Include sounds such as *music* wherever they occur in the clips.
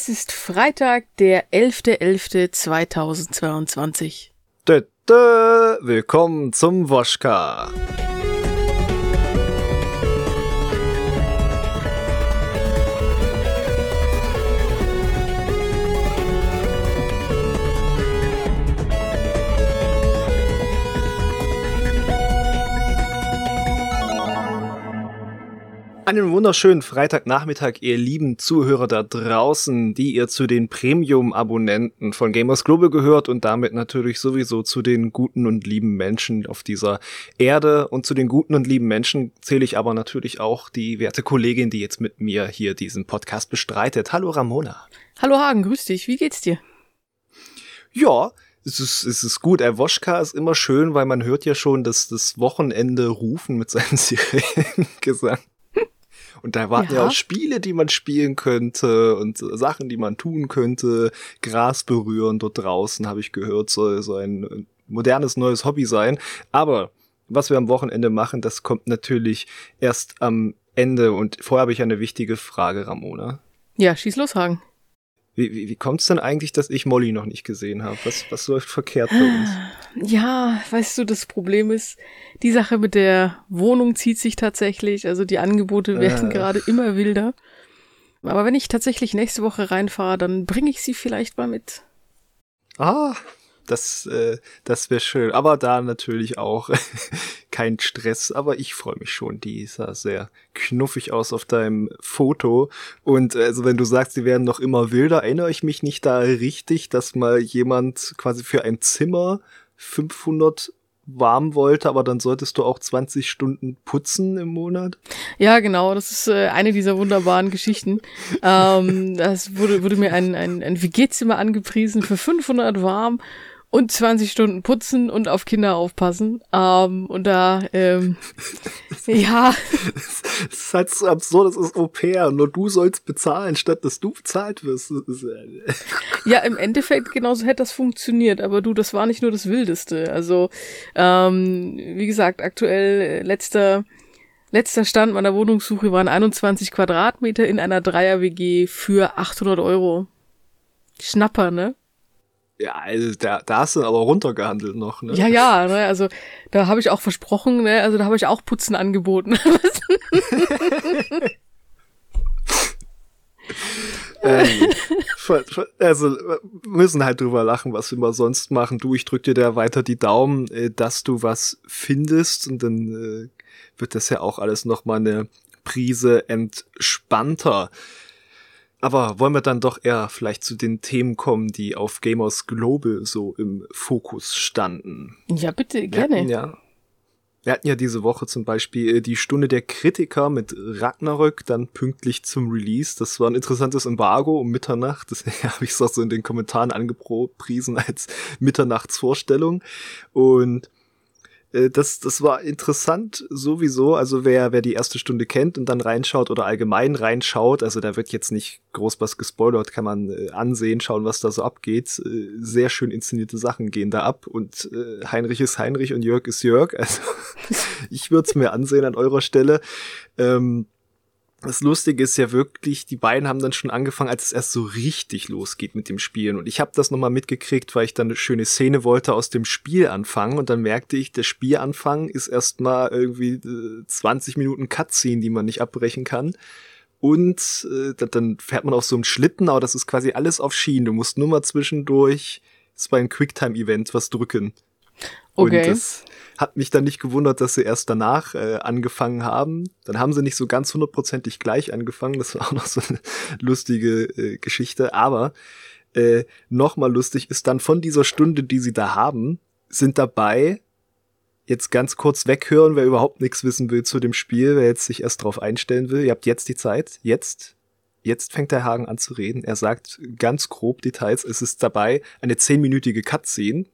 Es ist Freitag, der 11.11.2022. Dö, dö, willkommen zum Woschka. Einen wunderschönen Freitagnachmittag, ihr lieben Zuhörer da draußen, die ihr zu den Premium-Abonnenten von Gamers Global gehört und damit natürlich sowieso zu den guten und lieben Menschen auf dieser Erde. Und zu den guten und lieben Menschen zähle ich aber natürlich auch die werte Kollegin, die jetzt mit mir hier diesen Podcast bestreitet. Hallo Ramona. Hallo Hagen, grüß dich. Wie geht's dir? Ja, es ist, es ist gut. Erwoschka ist immer schön, weil man hört ja schon dass das Wochenende rufen mit seinem *laughs* Sirenengesang. Und da waren ja. ja. auch Spiele, die man spielen könnte und Sachen, die man tun könnte. Gras berühren dort draußen, habe ich gehört, soll so ein modernes neues Hobby sein. Aber was wir am Wochenende machen, das kommt natürlich erst am Ende. Und vorher habe ich eine wichtige Frage, Ramona. Ja, schieß los, Hagen. Wie, wie, wie kommt es denn eigentlich, dass ich Molly noch nicht gesehen habe? Was, was läuft verkehrt bei uns? *sighs* Ja, weißt du, das Problem ist, die Sache mit der Wohnung zieht sich tatsächlich. Also die Angebote werden äh. gerade immer wilder. Aber wenn ich tatsächlich nächste Woche reinfahre, dann bringe ich sie vielleicht mal mit. Ah, das, äh, das wäre schön. Aber da natürlich auch *laughs* kein Stress. Aber ich freue mich schon. Die sah sehr knuffig aus auf deinem Foto. Und äh, also wenn du sagst, die werden noch immer wilder, erinnere ich mich nicht da richtig, dass mal jemand quasi für ein Zimmer 500 warm wollte, aber dann solltest du auch 20 Stunden putzen im Monat. Ja, genau, das ist äh, eine dieser wunderbaren Geschichten. *laughs* ähm, das wurde, wurde mir ein, ein, ein WG-Zimmer angepriesen für 500 warm und 20 Stunden putzen und auf Kinder aufpassen. Ähm, und da, ähm, *laughs* ja. Das ist halt so absurd, das ist Au pair. Nur du sollst bezahlen, statt dass du bezahlt wirst. ja, im Endeffekt genauso hätte das funktioniert, aber du, das war nicht nur das Wildeste. Also, ähm, wie gesagt, aktuell äh, letzter Letzter Stand meiner Wohnungssuche waren 21 Quadratmeter in einer Dreier-WG für 800 Euro. Schnapper, ne? Ja, also da, da hast du aber runtergehandelt noch, ne? Ja, ja, ne, also da habe ich auch versprochen, ne, also da habe ich auch Putzen angeboten. *laughs* ähm, also müssen halt drüber lachen, was wir mal sonst machen. Du, ich drück dir da weiter die Daumen, äh, dass du was findest und dann äh, wird das ja auch alles noch mal eine Prise entspannter. Aber wollen wir dann doch eher vielleicht zu den Themen kommen, die auf Gamers Global so im Fokus standen? Ja, bitte, gerne. Wir hatten ja, wir hatten ja diese Woche zum Beispiel äh, die Stunde der Kritiker mit Ragnarök, dann pünktlich zum Release. Das war ein interessantes Embargo um Mitternacht. Das *laughs* habe ich so in den Kommentaren angepriesen als Mitternachtsvorstellung. Und das, das war interessant sowieso. Also wer, wer die erste Stunde kennt und dann reinschaut oder allgemein reinschaut, also da wird jetzt nicht groß was gespoilert, kann man äh, ansehen, schauen, was da so abgeht. Äh, sehr schön inszenierte Sachen gehen da ab und äh, Heinrich ist Heinrich und Jörg ist Jörg. Also *laughs* ich würde es mir ansehen an eurer Stelle. Ähm, das Lustige ist ja wirklich, die beiden haben dann schon angefangen, als es erst so richtig losgeht mit dem Spielen. Und ich habe das nochmal mitgekriegt, weil ich dann eine schöne Szene wollte aus dem Spiel anfangen. Und dann merkte ich, der Spielanfang ist erstmal irgendwie äh, 20 Minuten Cutscene, die man nicht abbrechen kann. Und äh, dann fährt man auf so einem Schlitten, aber das ist quasi alles auf Schienen. Du musst nur mal zwischendurch, das war ein Quicktime-Event, was drücken. Okay. Und das, hat mich dann nicht gewundert, dass sie erst danach äh, angefangen haben. Dann haben sie nicht so ganz hundertprozentig gleich angefangen. Das war auch noch so eine *laughs* lustige äh, Geschichte. Aber äh, nochmal lustig ist dann von dieser Stunde, die sie da haben, sind dabei jetzt ganz kurz weghören, wer überhaupt nichts wissen will zu dem Spiel, wer jetzt sich erst drauf einstellen will. Ihr habt jetzt die Zeit. Jetzt. Jetzt fängt der Hagen an zu reden. Er sagt ganz grob Details. Es ist dabei eine zehnminütige Cutscene,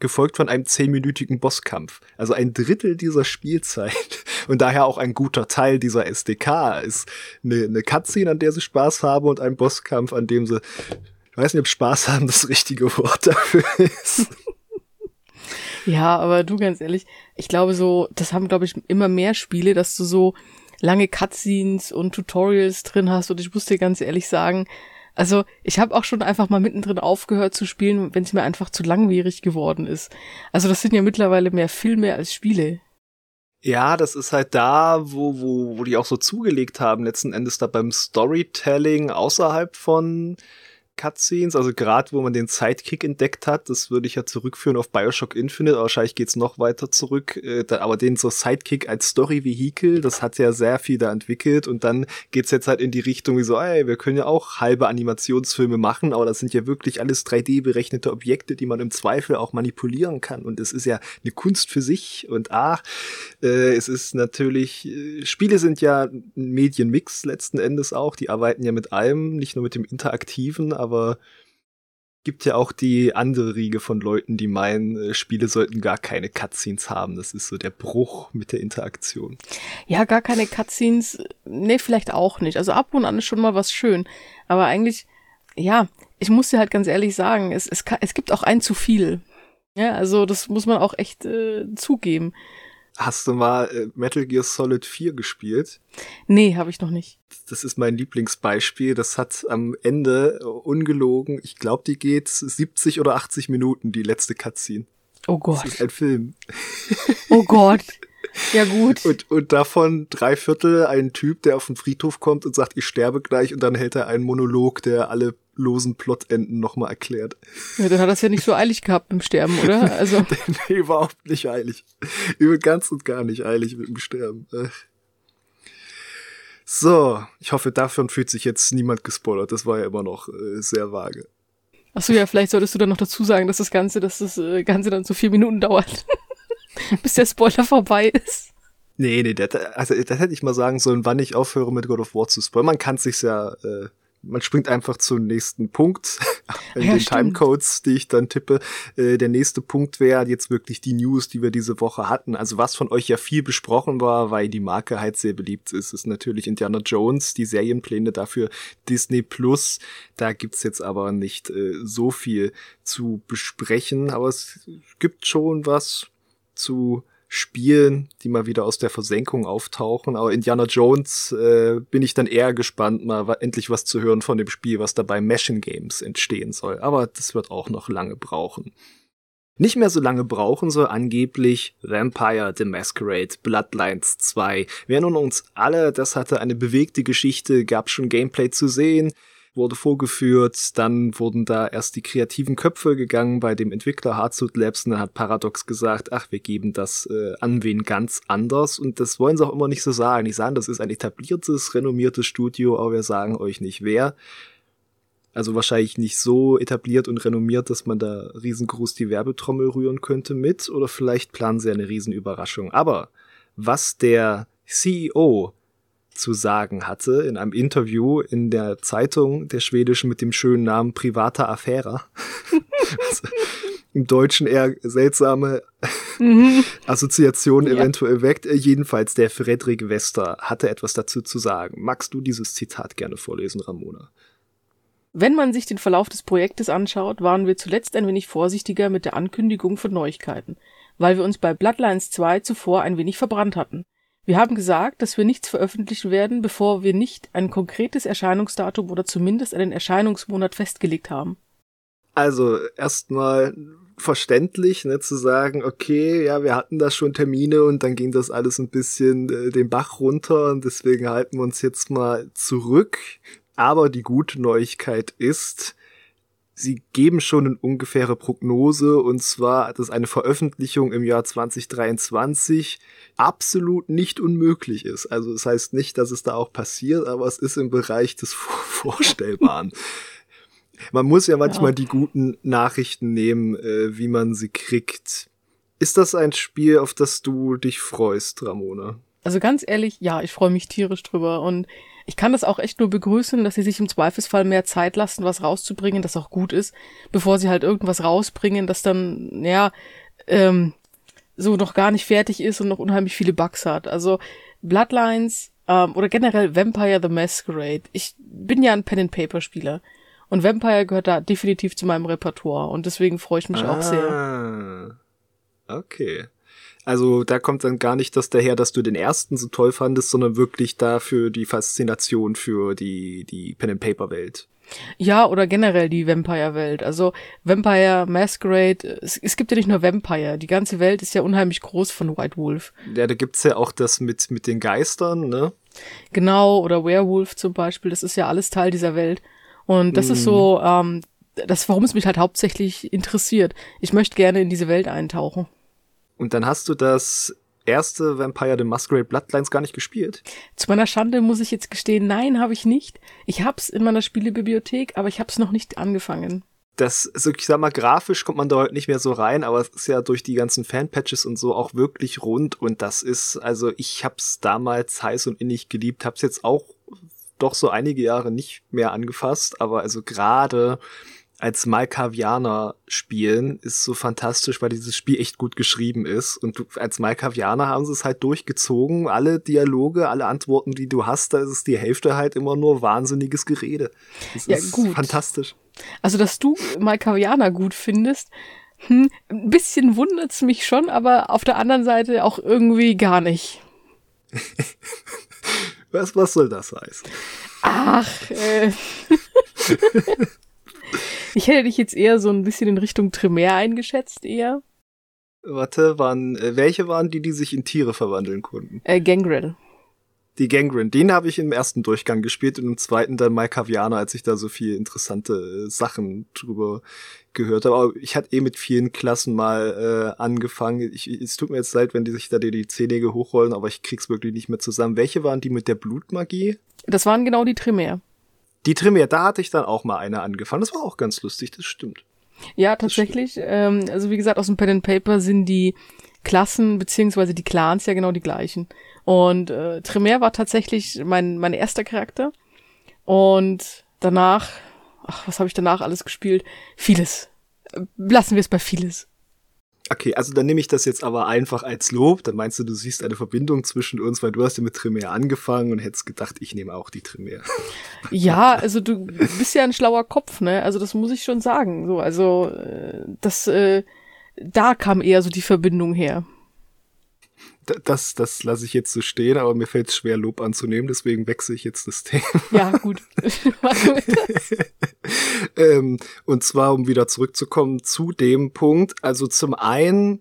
gefolgt von einem zehnminütigen Bosskampf. Also ein Drittel dieser Spielzeit *laughs* und daher auch ein guter Teil dieser SDK ist eine, eine Cutscene, an der sie Spaß haben und ein Bosskampf, an dem sie, ich weiß nicht, ob Spaß haben das richtige Wort dafür ist. *laughs* Ja, aber du ganz ehrlich, ich glaube so, das haben glaube ich immer mehr Spiele, dass du so lange Cutscenes und Tutorials drin hast und ich muss dir ganz ehrlich sagen, Also ich habe auch schon einfach mal mittendrin aufgehört zu spielen, wenn es mir einfach zu langwierig geworden ist. Also das sind ja mittlerweile mehr Filme als Spiele. Ja, das ist halt da, wo, wo, wo die auch so zugelegt haben, letzten Endes da beim Storytelling außerhalb von Cutscenes, also gerade wo man den Sidekick entdeckt hat, das würde ich ja zurückführen auf Bioshock Infinite, wahrscheinlich geht's noch weiter zurück, äh, da, aber den so Sidekick als Story-Vehikel, das hat ja sehr viel da entwickelt und dann geht's jetzt halt in die Richtung wie so, ey, wir können ja auch halbe Animationsfilme machen, aber das sind ja wirklich alles 3D-berechnete Objekte, die man im Zweifel auch manipulieren kann und es ist ja eine Kunst für sich und ach, äh, es ist natürlich, äh, Spiele sind ja ein Medienmix letzten Endes auch, die arbeiten ja mit allem, nicht nur mit dem Interaktiven, aber gibt ja auch die andere Riege von Leuten, die meinen, äh, Spiele sollten gar keine Cutscenes haben. Das ist so der Bruch mit der Interaktion. Ja, gar keine Cutscenes, nee, vielleicht auch nicht. Also ab und an ist schon mal was schön. Aber eigentlich, ja, ich muss dir halt ganz ehrlich sagen, es, es, es gibt auch ein zu viel. Ja, also das muss man auch echt äh, zugeben. Hast du mal äh, Metal Gear Solid 4 gespielt? Nee, habe ich noch nicht. Das ist mein Lieblingsbeispiel. Das hat am Ende äh, ungelogen, ich glaube, die geht 70 oder 80 Minuten, die letzte Cutscene. Oh Gott. Das ist ein Film. Oh Gott. *laughs* Ja, gut. Und, und davon drei Viertel ein Typ, der auf den Friedhof kommt und sagt, ich sterbe gleich, und dann hält er einen Monolog, der alle losen Plotenden nochmal erklärt. Ja, dann hat er es ja nicht so eilig gehabt mit dem Sterben, oder? *laughs* Also. nee, überhaupt nicht eilig. Über ganz und gar nicht eilig mit dem Sterben. So, ich hoffe, davon fühlt sich jetzt niemand gespoilert. Das war ja immer noch äh, sehr vage. Achso, ja, vielleicht solltest du dann noch dazu sagen, dass das Ganze, dass das äh, Ganze dann so vier Minuten dauert. *laughs* bis der Spoiler vorbei ist. Nee, nee, das, also das hätte ich mal sagen sollen, wann ich aufhöre mit God of War zu spoilern. Man kann sich's ja äh, man springt einfach zum nächsten Punkt *laughs* in ja, den stimmt. Timecodes, die ich dann tippe. Äh, der nächste Punkt wäre jetzt wirklich die News, die wir diese Woche hatten. Also was von euch ja viel besprochen war, weil die Marke halt sehr beliebt ist, ist natürlich Indiana Jones, die Serienpläne dafür Disney Plus. Da gibt's jetzt aber nicht äh, so viel zu besprechen, aber es gibt schon was zu Spielen, die mal wieder aus der Versenkung auftauchen. Aber Indiana Jones äh, bin ich dann eher gespannt, mal endlich was zu hören von dem Spiel, was da bei Machine Games entstehen soll. Aber das wird auch noch lange brauchen. Nicht mehr so lange brauchen soll angeblich Vampire the Masquerade Bloodlines 2. Wir erinnern uns alle, das hatte eine bewegte Geschichte, gab schon Gameplay zu sehen wurde vorgeführt, dann wurden da erst die kreativen Köpfe gegangen bei dem Entwickler Hardsuit Labs und dann hat Paradox gesagt, ach, wir geben das äh, an wen ganz anders und das wollen sie auch immer nicht so sagen. Die sagen, das ist ein etabliertes, renommiertes Studio, aber wir sagen euch nicht wer. Also wahrscheinlich nicht so etabliert und renommiert, dass man da riesengroß die Werbetrommel rühren könnte mit oder vielleicht planen sie eine Riesenüberraschung. Aber was der CEO zu sagen hatte in einem Interview in der Zeitung der schwedischen mit dem schönen Namen Privata Affära. *laughs* also, Im Deutschen eher seltsame mhm. Assoziationen ja. eventuell weckt. Jedenfalls der Frederik Wester hatte etwas dazu zu sagen. Magst du dieses Zitat gerne vorlesen, Ramona? Wenn man sich den Verlauf des Projektes anschaut, waren wir zuletzt ein wenig vorsichtiger mit der Ankündigung von Neuigkeiten, weil wir uns bei Bloodlines 2 zuvor ein wenig verbrannt hatten. Wir haben gesagt, dass wir nichts veröffentlichen werden, bevor wir nicht ein konkretes Erscheinungsdatum oder zumindest einen Erscheinungsmonat festgelegt haben. Also erstmal verständlich, ne, zu sagen, okay, ja, wir hatten da schon Termine und dann ging das alles ein bisschen äh, den Bach runter und deswegen halten wir uns jetzt mal zurück. Aber die gute Neuigkeit ist, sie geben schon eine ungefähre Prognose und zwar, dass eine Veröffentlichung im Jahr 2023 absolut nicht unmöglich ist. Also das heißt nicht, dass es da auch passiert, aber es ist im Bereich des *laughs* Vorstellbaren. man muss ja manchmal ja. die guten Nachrichten nehmen, äh, wie man sie kriegt. Ist das ein Spiel, auf das du dich freust, Ramona? Also ganz ehrlich, ja, ich freue mich tierisch drüber und ich kann das auch echt nur begrüßen, dass sie sich im Zweifelsfall mehr Zeit lassen, was rauszubringen, das auch gut ist, bevor sie halt irgendwas rausbringen, das dann, ja, ähm, so noch gar nicht fertig ist und noch unheimlich viele Bugs hat. Also Bloodlines ähm, oder generell Vampire the Masquerade. Ich bin ja ein Pen-and-Paper-Spieler. Und Vampire gehört da definitiv zu meinem Repertoire und deswegen freue ich mich ah, auch sehr. Ah, Okay. Also da kommt dann gar nicht das daher, dass du den ersten so toll fandest, sondern wirklich dafür die Faszination für die, die Pen-and-Paper-Welt. Ja, oder generell die Vampire-Welt. Also Vampire, Masquerade, es, es, gibt ja nicht nur Vampire, die ganze Welt ist ja unheimlich groß von White Wolf. Ja, da gibt's ja auch das mit, mit den Geistern, ne? Genau, oder Werewolf zum Beispiel, das ist ja alles Teil dieser Welt. Und das mm. ist so, mhm. ähm, das, warum es mich halt hauptsächlich interessiert. Ich möchte gerne in diese Welt eintauchen. Und dann hast du das erste Vampire the Masquerade Bloodlines gar nicht gespielt? Zu meiner Schande muss ich jetzt gestehen, nein, habe ich nicht. Ich hab's in meiner Spielebibliothek, aber ich hab's noch nicht angefangen. Das, also ich sag mal, grafisch kommt man da heute nicht mehr so rein, aber es ist ja durch die ganzen Fanpatches und so auch wirklich rund und das ist, also ich hab's damals heiß und innig geliebt, hab's jetzt auch doch so einige Jahre nicht mehr angefasst, aber also gerade als Malkavianer spielen ist so fantastisch, weil dieses Spiel echt gut geschrieben ist. Und du, als Malkavianer haben sie es halt durchgezogen. Alle Dialoge, alle Antworten, die du hast, da ist es die Hälfte halt immer nur wahnsinniges Gerede. Das ja, ist gut. fantastisch. Also, dass du Malkavianer gut findest, hm, ein bisschen wundert's mich schon, aber auf der anderen Seite auch irgendwie gar nicht. *laughs* was, was soll das heißen? Ach, äh. *laughs* Ich hätte dich jetzt eher so ein bisschen in Richtung Tremere eingeschätzt, eher. Warte, waren, äh, welche waren die, die sich in Tiere verwandeln konnten? Äh, Gangrel. Die Gangrel, den habe ich im ersten Durchgang gespielt und im zweiten dann Malkavianer, als ich da so viel interessante äh, Sachen drüber gehört habe. Aber ich hatte eh mit vielen Klassen mal äh, angefangen. Ich, es tut mir jetzt leid, wenn die sich da die, die hochrollen, aber ich krieg's wirklich nicht mehr zusammen. Welche waren die mit der Blutmagie? Das waren genau die Tremere. Die Tremere, da hatte ich dann auch mal eine angefangen. Das war auch ganz lustig, das stimmt. Ja, tatsächlich. Ähm, also wie gesagt, aus dem Pen and Paper sind die Klassen beziehungsweise die Clans ja genau die gleichen. Und äh, Tremere war tatsächlich mein, mein erster Charakter. Und danach, ach, was habe ich danach alles gespielt? Vieles. Lassen wir es bei vieles. Okay, also dann nehme ich das jetzt aber einfach als Lob. Dann meinst du, du siehst eine Verbindung zwischen uns, weil du hast ja mit Tremere angefangen und hättest gedacht, ich nehme auch die Tremere. Ja, also du bist ja ein schlauer Kopf, ne? Also das muss ich schon sagen. So, also äh, das, äh, da kam eher so die Verbindung her das, das lasse ich jetzt so stehen, aber mir fällt es schwer, Lob anzunehmen, deswegen wechsle ich jetzt das *laughs* Thema. Ja, gut. *laughs* *laughs* ähm, und zwar, um wieder zurückzukommen zu dem Punkt, also zum einen,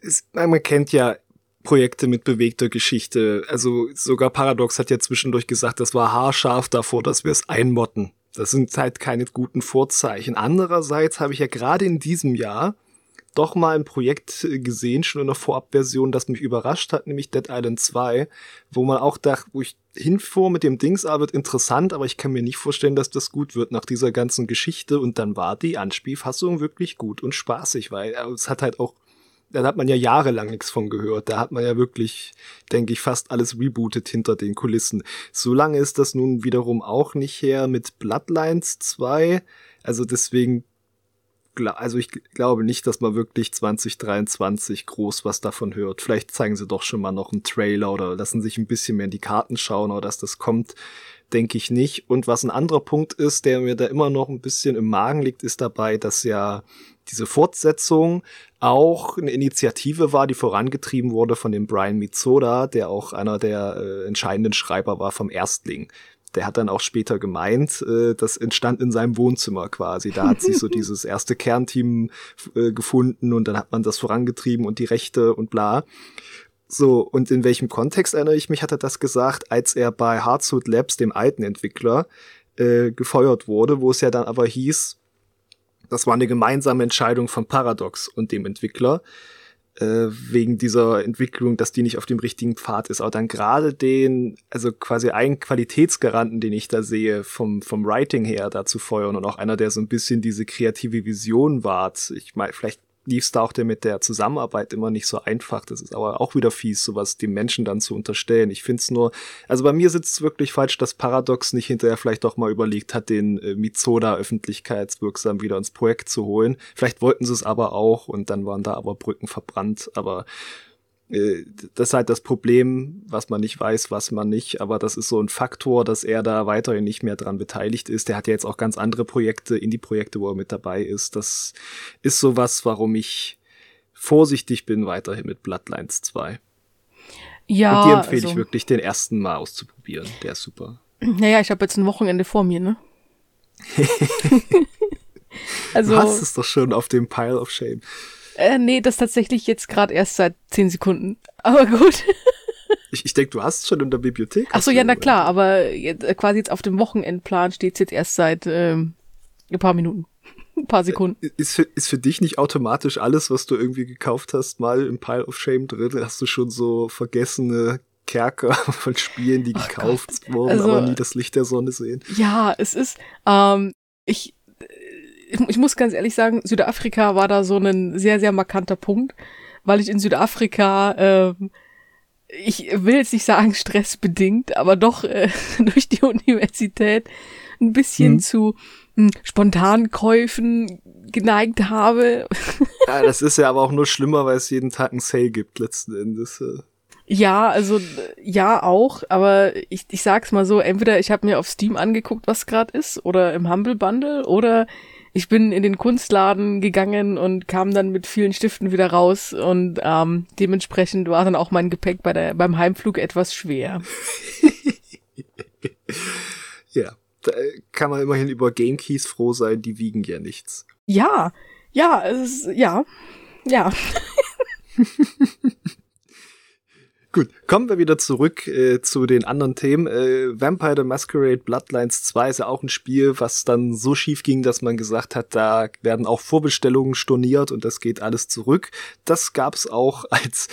ist, man kennt ja Projekte mit bewegter Geschichte. Also sogar Paradox hat ja zwischendurch gesagt, das war haarscharf davor, dass wir es einmotten. Das sind halt keine guten Vorzeichen. Andererseits habe ich ja gerade in diesem Jahr doch mal ein Projekt gesehen, schon in der Vorabversion, das mich überrascht hat, nämlich Dead Island 2, wo man auch dachte, wo ich hinfuhr mit dem Dings, ah, wird interessant, aber ich kann mir nicht vorstellen, dass das gut wird nach dieser ganzen Geschichte. Und dann war die Anspielfassung wirklich gut und spaßig, weil äh, es hat halt auch da hat man ja jahrelang nichts von gehört. Da hat man ja wirklich, denke ich, fast alles rebootet hinter den Kulissen. So lange ist das nun wiederum auch nicht her mit Bloodlines 2. Also deswegen also ich glaube nicht, dass man wirklich 2023 groß was davon hört. Vielleicht zeigen sie doch schon mal noch einen Trailer oder lassen sich ein bisschen mehr in die Karten schauen, oder dass das kommt, denke ich nicht. Und was ein anderer Punkt ist, der mir da immer noch ein bisschen im Magen liegt, ist dabei, dass ja diese Fortsetzung auch eine Initiative war, die vorangetrieben wurde von dem Brian Mitsoda, der auch einer der äh, entscheidenden Schreiber war vom Erstling der hat dann auch später gemeint, äh, das entstand in seinem Wohnzimmer quasi. Da hat sich so *laughs* dieses erste Kernteam äh, gefunden und dann hat man das vorangetrieben und die Rechte und bla. So, und in welchem Kontext erinnere ich mich, hat er das gesagt, als er bei Hardsuit Labs, dem alten Entwickler, äh, gefeuert wurde, wo es ja dann aber hieß, das war eine gemeinsame Entscheidung von Paradox und dem Entwickler, wegen dieser Entwicklung, dass die nicht auf dem richtigen Pfad ist. Aber dann gerade den, also quasi einen Qualitätsgaranten, den ich da sehe, vom, vom Writing her da zu feuern und auch einer, der so ein bisschen diese kreative Vision wahrt. Ich meine, vielleicht lief es da auch der mit der Zusammenarbeit immer nicht so einfach. Das ist aber auch wieder fies, sowas dem Menschen dann zu unterstellen. Ich finde es nur, also bei mir sitzt es wirklich falsch, dass Paradox nicht hinterher vielleicht doch mal überlegt hat, den äh, Mitsoda öffentlichkeitswirksam wieder ins Projekt zu holen. Vielleicht wollten sie es aber auch und dann waren da aber Brücken verbrannt. Aber das ist halt das Problem, was man nicht weiß, was man nicht, aber das ist so ein Faktor, dass er da weiterhin nicht mehr dran beteiligt ist. Der hat ja jetzt auch ganz andere Projekte, Indie-Projekte, wo er mit dabei ist. Das ist sowas, warum ich vorsichtig bin weiterhin mit Bloodlines 2. Ja. Und dir empfehle also, ich wirklich, den ersten mal auszuprobieren. Der ist super. Naja, ich habe jetzt ein Wochenende vor mir, ne? *laughs* also, du hast es doch schon auf dem Pile of Shame. Äh, nee, das tatsächlich jetzt gerade erst seit zehn Sekunden. Aber gut. *laughs* ich ich denke, du hast es schon in der Bibliothek. Ach so, ja, na klar, aber jetzt, äh, quasi jetzt auf dem Wochenendplan steht es jetzt erst seit ähm, ein paar Minuten. *laughs* Ein paar Sekunden. Äh, ist für, ist für dich nicht automatisch alles, was du irgendwie gekauft hast, mal im Pile of Shame drin? Hast du schon so vergessene Kerker *laughs* von Spielen, die oh gekauft Gott. wurden, also, aber nie das Licht der Sonne sehen? Ja, es ist, ähm, ich, ich muss ganz ehrlich sagen, Südafrika war da so ein sehr, sehr markanter Punkt, weil ich in Südafrika, ähm, ich will jetzt nicht sagen stressbedingt, aber doch äh, *laughs* durch die Universität ein bisschen hm. zu hm, spontanen Käufen geneigt habe. Ja, das ist ja aber auch nur schlimmer, weil es jeden Tag einen Sale gibt letzten Endes. Ja, also ja auch, aber ich, ich sag's mal so, entweder ich habe mir auf Steam angeguckt, was gerade ist, oder im Humble Bundle, oder ich bin in den Kunstladen gegangen und kam dann mit vielen Stiften wieder raus und ähm, dementsprechend war dann auch mein Gepäck bei der, beim Heimflug etwas schwer. *laughs* ja, da kann man immerhin über Game Keys froh sein, die wiegen ja nichts. Ja, ja, es, ja, ja. *laughs* Gut, kommen wir wieder zurück äh, zu den anderen Themen. Äh, Vampire the Masquerade Bloodlines 2 ist ja auch ein Spiel, was dann so schief ging, dass man gesagt hat, da werden auch Vorbestellungen storniert und das geht alles zurück. Das gab's auch *laughs* als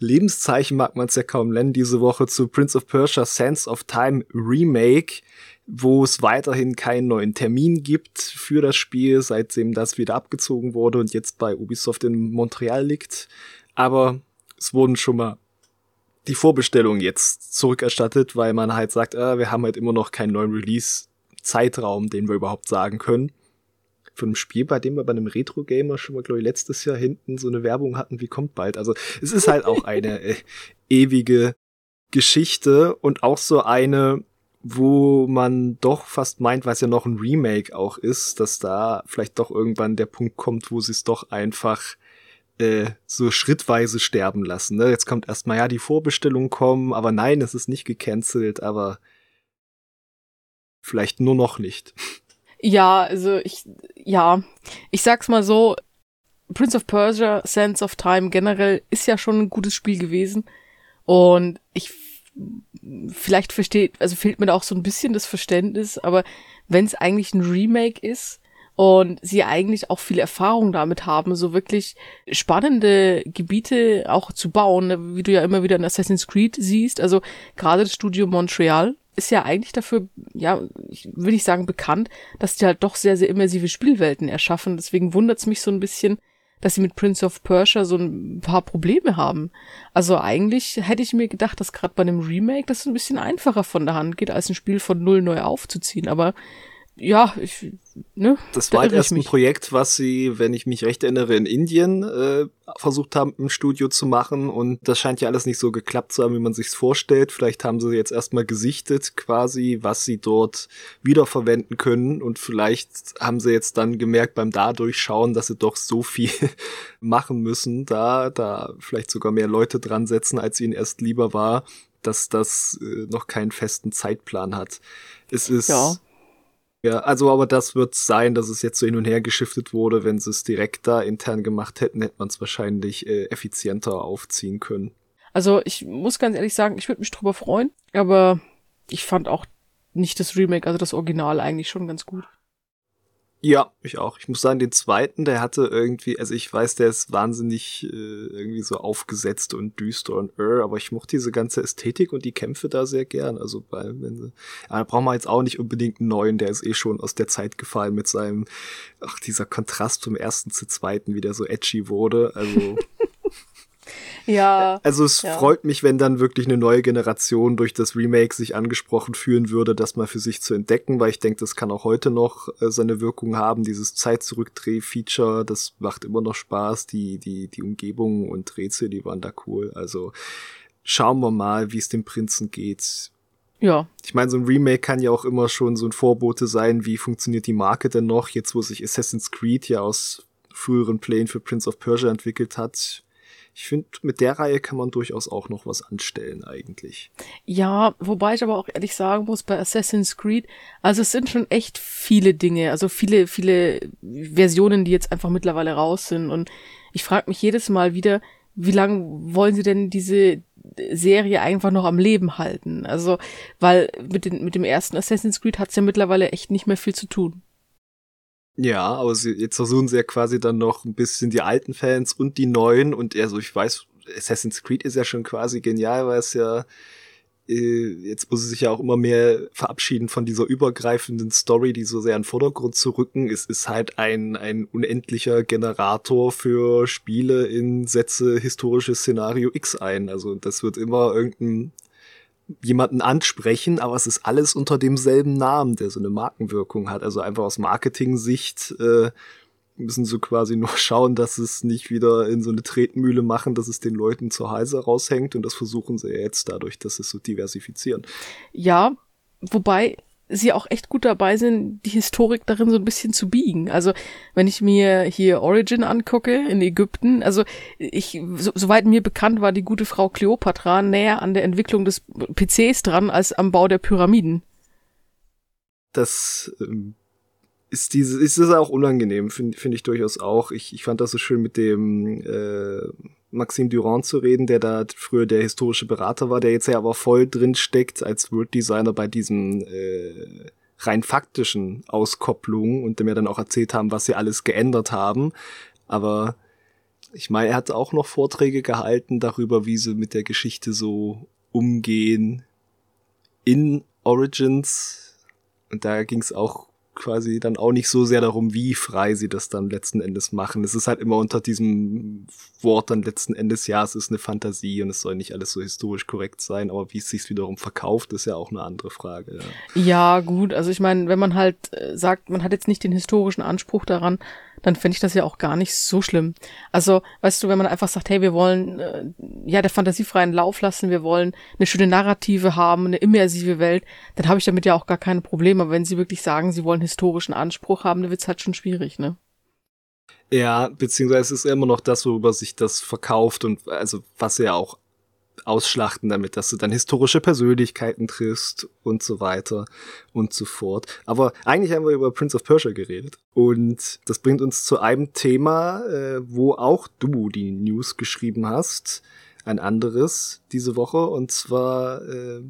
Lebenszeichen, mag man es ja kaum nennen, diese Woche zu Prince of Persia Sands of Time Remake wo es weiterhin keinen neuen Termin gibt für das Spiel, seitdem das wieder abgezogen wurde und jetzt bei Ubisoft in Montreal liegt. Aber es wurden schon mal die Vorbestellung jetzt zurückerstattet, weil man halt sagt, äh, wir haben halt immer noch keinen neuen Release-Zeitraum, den wir überhaupt sagen können. Von einem Spiel, bei dem wir bei einem Retro-Gamer schon mal, glaube ich, letztes Jahr hinten so eine Werbung hatten, wie kommt bald. Also es ist halt auch eine äh, ewige Geschichte und auch so eine, wo man doch fast meint, es ja noch ein Remake auch ist, dass da vielleicht doch irgendwann der Punkt kommt, wo sie es doch einfach äh, so schrittweise sterben lassen. Ne? Jetzt kommt erstmal, ja, die Vorbestellungen kommen, aber nein, es ist nicht gecancelt, aber vielleicht nur noch nicht. Ja, also ich, ja, ich sag's mal so, Prince of Persia, Sense of Time generell ist ja schon ein gutes Spiel gewesen. Und ich, vielleicht versteht, also fehlt mir da auch so ein bisschen das Verständnis, aber wenn es eigentlich ein Remake ist, und sie eigentlich auch viel Erfahrung damit haben, so wirklich spannende Gebiete auch zu bauen, wie du ja immer wieder in Assassin's Creed siehst. Also gerade das Studio Montreal ist ja eigentlich dafür, ja, ich will nicht sagen bekannt, dass die halt doch sehr, sehr immersive Spielwelten erschaffen. Deswegen wundert's mich so ein bisschen, dass sie mit Prince of Persia so ein paar Probleme haben. Also eigentlich hätte ich mir gedacht, dass gerade bei einem Remake das ein bisschen einfacher von der Hand geht, als ein Spiel von null neu aufzuziehen. Aber ja, ich, ne? Das war halt erst ein Projekt, was sie, wenn ich mich recht erinnere, in Indien äh, versucht haben, im Studio zu machen. Und das scheint ja alles nicht so geklappt zu haben, wie man sich's vorstellt. Vielleicht haben sie jetzt erstmal gesichtet, quasi, was sie dort wiederverwenden können. Und vielleicht haben sie jetzt dann gemerkt beim Dadurchschauen, dass sie doch so viel *laughs* machen müssen, da, da vielleicht sogar mehr Leute dran setzen, als ihnen erst lieber war, dass das äh, noch keinen festen Zeitplan hat. Es ist. Ja ja, also aber das wird sein, dass es jetzt so hin und her geschiftet wurde. Wenn sie es direkt da intern gemacht hätten, hätte man es wahrscheinlich äh, effizienter aufziehen können. Also ich muss ganz ehrlich sagen, ich würde mich drüber freuen, aber ich fand auch nicht das Remake, also das Original eigentlich schon ganz gut. Ja, ich auch. Ich muss sagen, den zweiten, der hatte irgendwie, also ich weiß, der ist wahnsinnig äh, irgendwie so aufgesetzt und düster und äh, aber ich mochte diese ganze Ästhetik und die Kämpfe da sehr gern. Also bei, wenn sie, da brauchen wir jetzt auch nicht unbedingt einen neuen, der ist eh schon aus der Zeit gefallen mit seinem, ach, dieser Kontrast vom ersten zu zweiten, wie der so edgy wurde. Also *laughs* Ja. Also es ja. freut mich, wenn dann wirklich eine neue Generation durch das Remake sich angesprochen fühlen würde, das mal für sich zu entdecken, weil ich denke, das kann auch heute noch äh, seine Wirkung haben. Dieses Zeit-Zurückdreh-Feature, das macht immer noch Spaß. Die, die, die Umgebung und Rätsel, die waren da cool. Also schauen wir mal, wie es dem Prinzen geht. Ja. Ich meine, so ein Remake kann ja auch immer schon so ein Vorbote sein, wie funktioniert die Marke denn noch, jetzt wo sich Assassin's Creed ja aus früheren Plänen für Prince of Persia entwickelt hat ich finde, mit der Reihe kann man durchaus auch noch was anstellen eigentlich. Ja, wobei ich aber auch ehrlich sagen muss, bei Assassin's Creed, also es sind schon echt viele Dinge, also viele, viele Versionen, die jetzt einfach mittlerweile raus sind. Und ich frage mich jedes Mal wieder, wie lange wollen sie denn diese Serie einfach noch am Leben halten? Also, weil mit, den, mit dem ersten Assassin's Creed hat's ja mittlerweile echt nicht mehr viel zu tun. Ja, aber sie, jetzt versuchen sie ja quasi dann noch ein bisschen die alten Fans und die neuen und also ich weiß, Assassin's Creed ist ja schon quasi genial, weil es ja äh, jetzt muss sie sich ja auch immer mehr verabschieden von dieser übergreifenden Story, die so sehr in den Vordergrund zu rücken. Es ist halt ein, ein unendlicher Generator für Spiele in Sätze historisches Szenario X ein. Also das wird immer irgendein jemanden ansprechen, aber es ist alles unter demselben Namen, der so eine Markenwirkung hat. Also einfach aus Marketing-Sicht äh, müssen sie quasi *laughs* nur schauen, dass es nicht wieder in so eine Tretmühle machen, dass es den Leuten zur Halse raushängt und das versuchen sie jetzt dadurch, dass sie es so diversifizieren. Ja, wobei sie auch echt gut dabei sind, die Historik darin so ein bisschen zu biegen. Also wenn ich mir hier Origin angucke in Ägypten, also ich, so, soweit mir bekannt war, die gute Frau Kleopatra näher an der Entwicklung des PCs dran als am Bau der Pyramiden. Das ähm, ist diese, ist es auch unangenehm, finde find ich durchaus auch. Ich, ich fand das so schön mit dem äh, Maxime Durand zu reden, der da früher der historische Berater war, der jetzt ja aber voll drin steckt als Word-Designer bei diesen äh, rein faktischen Auskopplungen und dem ja dann auch erzählt haben, was sie alles geändert haben. Aber ich meine, er hat auch noch Vorträge gehalten darüber, wie sie mit der Geschichte so umgehen in Origins. Und da ging es auch quasi dann auch nicht so sehr darum, wie frei sie das dann letzten Endes machen. Es ist halt immer unter diesem Wort dann letzten Endes, ja, es ist eine Fantasie und es soll nicht alles so historisch korrekt sein, aber wie es sich wiederum verkauft, ist ja auch eine andere Frage. Ja, ja gut, also ich meine, wenn man halt äh, sagt, man hat jetzt nicht den historischen Anspruch daran, dann fände ich das ja auch gar nicht so schlimm. Also, weißt du, wenn man einfach sagt, hey, wir wollen äh, ja der fantasiefreien Lauf lassen, wir wollen eine schöne Narrative haben, eine immersive Welt, dann habe ich damit ja auch gar keine Probleme. Aber wenn sie wirklich sagen, sie wollen historischen Anspruch haben, dann wird's halt schon schwierig, ne? Ja, beziehungsweise es ist immer noch das, worüber sich das verkauft und also was ja auch ausschlachten damit, dass du dann historische Persönlichkeiten triffst und so weiter und so fort. Aber eigentlich haben wir über Prince of Persia geredet. Und das bringt uns zu einem Thema, äh, wo auch du die News geschrieben hast. Ein anderes diese Woche. Und zwar äh,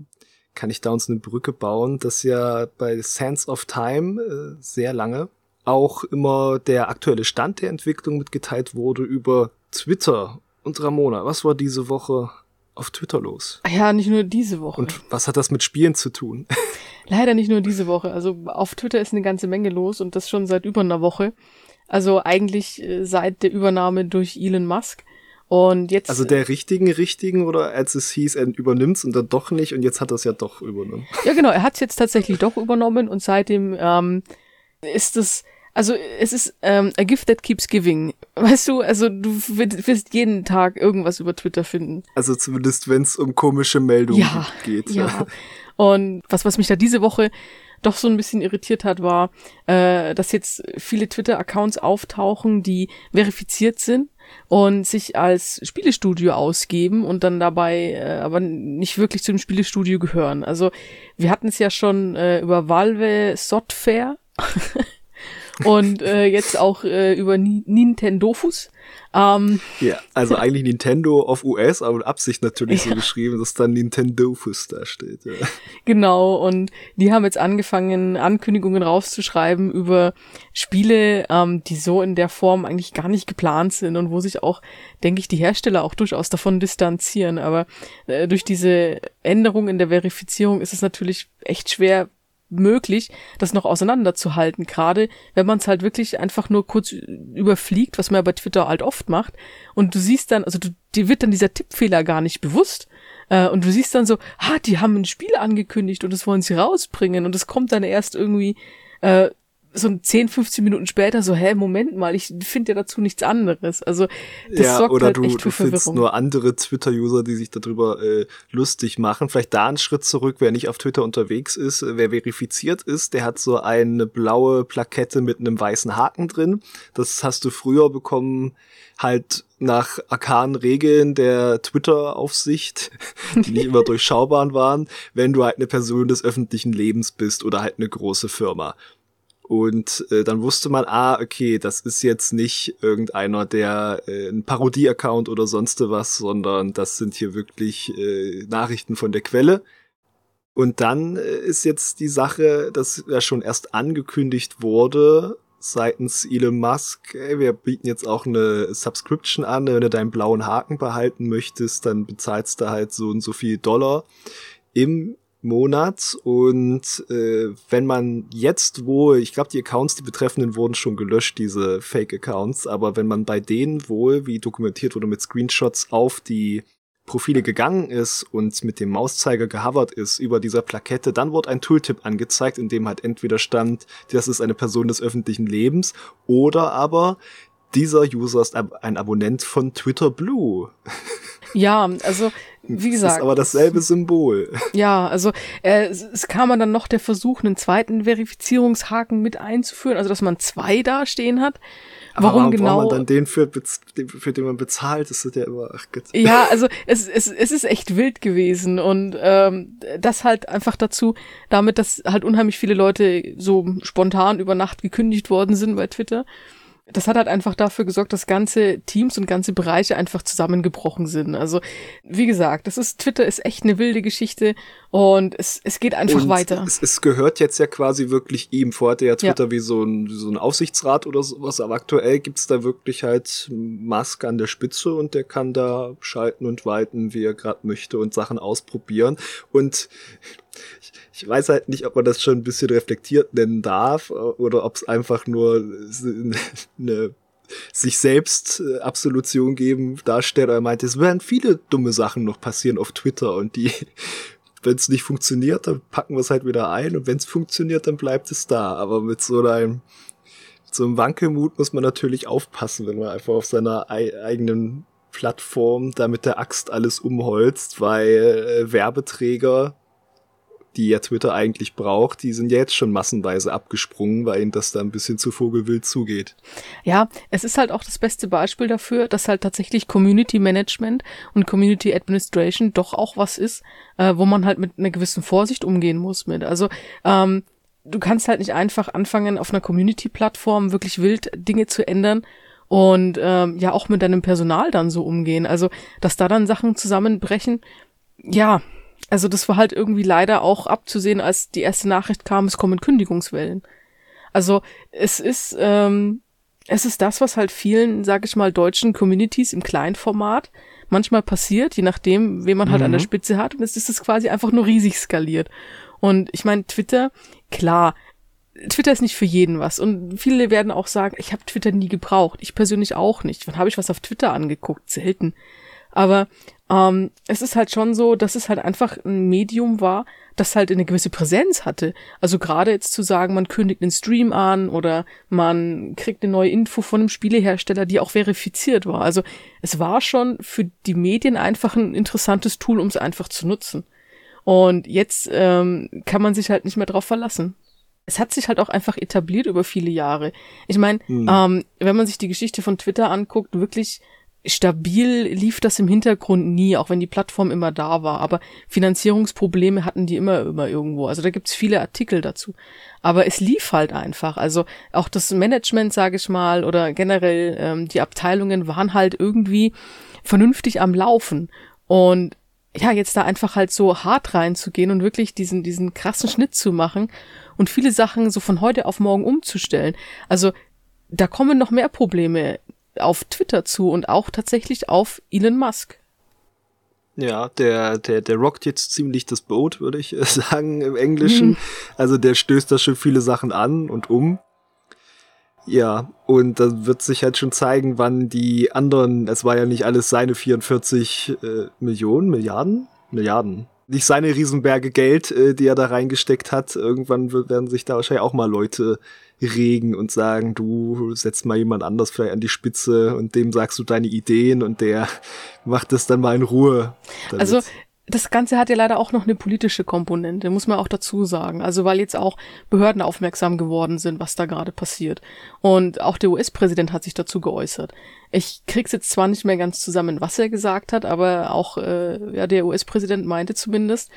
kann ich da uns eine Brücke bauen, dass ja bei Sands of Time äh, sehr lange auch immer der aktuelle Stand der Entwicklung mitgeteilt wurde über Twitter. Und Ramona, was war diese Woche auf Twitter los? Ja, nicht nur diese Woche. Und was hat das mit Spielen zu tun? *laughs* Leider nicht nur diese Woche. Also auf Twitter ist eine ganze Menge los und das schon seit über einer Woche. Also eigentlich äh, seit der Übernahme durch Elon Musk. Und jetzt. Also der richtigen, richtigen oder als es hieß, er übernimmt's und dann doch nicht und jetzt hat er es ja doch übernommen. Ja, genau, er hat es jetzt tatsächlich doch übernommen und seitdem ähm, ist es also es ist ähm, a gift that keeps giving. Weißt du, also du wirst jeden Tag irgendwas über Twitter finden. Also zumindest, wenn es um komische Meldungen ja, geht. Ja. ja. Und was, was mich da diese Woche doch so ein bisschen irritiert hat, war, äh, dass jetzt viele Twitter-Accounts auftauchen, die verifiziert sind und sich als Spielestudio ausgeben und dann dabei äh, aber nicht wirklich zu dem Spielestudio gehören. Also wir hatten es ja schon äh, über Valve Software und äh, jetzt auch äh, über Ni Nintendofus. Ähm, ja, also eigentlich Nintendo auf US, aber mit Absicht natürlich ja. so geschrieben, dass dann Nintendofus da steht. Ja. Genau, und die haben jetzt angefangen, Ankündigungen rauszuschreiben über Spiele, ähm, die so in der Form eigentlich gar nicht geplant sind und wo sich auch, denke ich, die Hersteller auch durchaus davon distanzieren. Aber äh, durch diese Änderung in der Verifizierung ist es natürlich echt schwer, möglich, das noch auseinanderzuhalten, gerade wenn man es halt wirklich einfach nur kurz überfliegt, was man ja bei Twitter halt oft macht, und du siehst dann, also du, dir wird dann dieser Tippfehler gar nicht bewusst, äh, und du siehst dann so, ah, die haben ein Spiel angekündigt und das wollen sie rausbringen, und es kommt dann erst irgendwie äh, so 10, 15 Minuten später so, hä, Moment mal, ich finde ja dazu nichts anderes. Also das ja, sorgt oder halt du, echt für du findest Verwirrung. nur andere Twitter-User, die sich darüber äh, lustig machen. Vielleicht da einen Schritt zurück, wer nicht auf Twitter unterwegs ist, äh, wer verifiziert ist, der hat so eine blaue Plakette mit einem weißen Haken drin. Das hast du früher bekommen, halt nach arkanen Regeln der Twitter-Aufsicht, *laughs* die nicht immer *laughs* durchschaubar waren, wenn du halt eine Person des öffentlichen Lebens bist oder halt eine große Firma. Und äh, dann wusste man, ah, okay, das ist jetzt nicht irgendeiner, der äh, ein Parodie-Account oder sonst was, sondern das sind hier wirklich äh, Nachrichten von der Quelle. Und dann äh, ist jetzt die Sache, dass ja schon erst angekündigt wurde seitens Elon Musk, ey, wir bieten jetzt auch eine Subscription an, wenn du deinen blauen Haken behalten möchtest, dann bezahlst du halt so und so viel Dollar im Monat und äh, wenn man jetzt wohl, ich glaube die Accounts, die betreffenden wurden schon gelöscht, diese Fake-Accounts, aber wenn man bei denen wohl, wie dokumentiert wurde mit Screenshots, auf die Profile gegangen ist und mit dem Mauszeiger gehovert ist über dieser Plakette, dann wurde ein Tooltip angezeigt, in dem halt entweder stand, das ist eine Person des öffentlichen Lebens oder aber dieser User ist ein Abonnent von Twitter Blue. Ja, also wie gesagt. Das ist aber dasselbe Symbol. Ja, also äh, es, kam dann noch der Versuch, einen zweiten Verifizierungshaken mit einzuführen, also dass man zwei da stehen hat. Warum, warum genau? man dann den für, für den man bezahlt, das ist ja immer, ach Gott. Ja, also es, es, es ist echt wild gewesen und ähm, das halt einfach dazu, damit, dass halt unheimlich viele Leute so spontan über Nacht gekündigt worden sind bei Twitter. Das hat halt einfach dafür gesorgt, dass ganze Teams und ganze Bereiche einfach zusammengebrochen sind. Also, wie gesagt, das ist, Twitter ist echt eine wilde Geschichte und es, es geht einfach und weiter. Es, es gehört jetzt ja quasi wirklich ihm. Vorher hatte ja Twitter ja. wie so ein, so ein Aufsichtsrat oder sowas, aber aktuell gibt's da wirklich halt Musk an der Spitze und der kann da schalten und walten, wie er gerade möchte und Sachen ausprobieren. Und ich, ich weiß halt nicht, ob man das schon ein bisschen reflektiert nennen darf oder ob es einfach nur eine *laughs* sich selbst äh, Absolution geben darstellt. Er meinte, es werden viele dumme Sachen noch passieren auf Twitter und die, *laughs* wenn es nicht funktioniert, dann packen wir es halt wieder ein und wenn es funktioniert, dann bleibt es da. Aber mit so einem, so einem Wankelmut muss man natürlich aufpassen, wenn man einfach auf seiner eigenen Plattform da mit der Axt alles umholzt, weil äh, Werbeträger die ja Twitter eigentlich braucht, die sind ja jetzt schon massenweise abgesprungen, weil ihnen das da ein bisschen zu vogelwild zugeht. Ja, es ist halt auch das beste Beispiel dafür, dass halt tatsächlich Community Management und Community Administration doch auch was ist, äh, wo man halt mit einer gewissen Vorsicht umgehen muss mit. Also ähm, du kannst halt nicht einfach anfangen, auf einer Community-Plattform wirklich wild Dinge zu ändern und ähm, ja auch mit deinem Personal dann so umgehen. Also, dass da dann Sachen zusammenbrechen, ja, also das war halt irgendwie leider auch abzusehen, als die erste Nachricht kam, es kommen Kündigungswellen. Also es ist, ähm, es ist das, was halt vielen, sag ich mal, deutschen Communities im Kleinformat manchmal passiert, je nachdem, wen man halt mhm. an der mhm. Spitze hat. Und es ist es quasi einfach nur riesig skaliert. Und ich meine, Twitter, klar, Twitter ist nicht für jeden was. Und viele werden auch sagen, ich habe Twitter nie gebraucht. Ich persönlich auch nicht. Wann habe ich was auf Twitter angeguckt? Selten. Aber ähm, es ist halt schon so, dass es halt einfach ein Medium war, das halt eine gewisse Präsenz hatte. Also gerade jetzt zu sagen, man kündigt einen Stream an oder man kriegt eine neue Info von einem Spielehersteller, die auch verifiziert war. Also es war schon für die Medien einfach ein interessantes Tool, um es einfach zu nutzen. Und jetzt ähm, kann man sich halt nicht mehr drauf verlassen. Es hat sich halt auch einfach etabliert über viele Jahre. Ich meine, hm. ähm, wenn man sich die Geschichte von Twitter anguckt, wirklich stabil lief das im Hintergrund nie, auch wenn die Plattform immer da war. Aber Finanzierungsprobleme hatten die immer, immer irgendwo. Also da gibt's viele Artikel dazu. Aber es lief halt einfach. Also auch das Management, sage ich mal, oder generell ähm, die Abteilungen waren halt irgendwie vernünftig am Laufen. Und ja, jetzt da einfach halt so hart reinzugehen und wirklich diesen, diesen krassen Schnitt zu machen und viele Sachen so von heute auf morgen umzustellen. Also da kommen noch mehr Probleme auf Twitter zu und auch tatsächlich auf Elon Musk. Ja, der, der, der rockt jetzt ziemlich das Boot, würde ich *laughs* sagen, im Englischen. Mhm. Also der stößt da schon viele Sachen an und um. Ja, und da wird sich halt schon zeigen, wann die anderen, es war ja nicht alles seine 44 äh, Millionen, Milliarden? Milliarden. Nicht seine Riesenberge Geld, äh, die er da reingesteckt hat. Irgendwann werden sich da wahrscheinlich auch mal Leute regen und sagen, du setzt mal jemand anders vielleicht an die Spitze und dem sagst du deine Ideen und der *laughs* macht das dann mal in Ruhe. Damit. Also das Ganze hat ja leider auch noch eine politische Komponente, muss man auch dazu sagen. Also weil jetzt auch Behörden aufmerksam geworden sind, was da gerade passiert. Und auch der US-Präsident hat sich dazu geäußert. Ich krieg's jetzt zwar nicht mehr ganz zusammen, was er gesagt hat, aber auch äh, ja der US-Präsident meinte zumindest,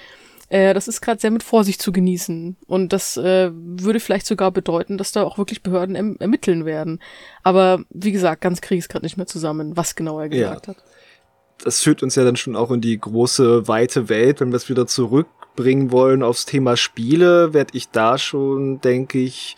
äh, das ist gerade sehr mit Vorsicht zu genießen. Und das äh, würde vielleicht sogar bedeuten, dass da auch wirklich Behörden erm ermitteln werden. Aber wie gesagt, ganz krieg ich's gerade nicht mehr zusammen, was genau er gesagt ja. hat das führt uns ja dann schon auch in die große, weite Welt. Wenn wir es wieder zurückbringen wollen aufs Thema Spiele, werde ich da schon, denke ich,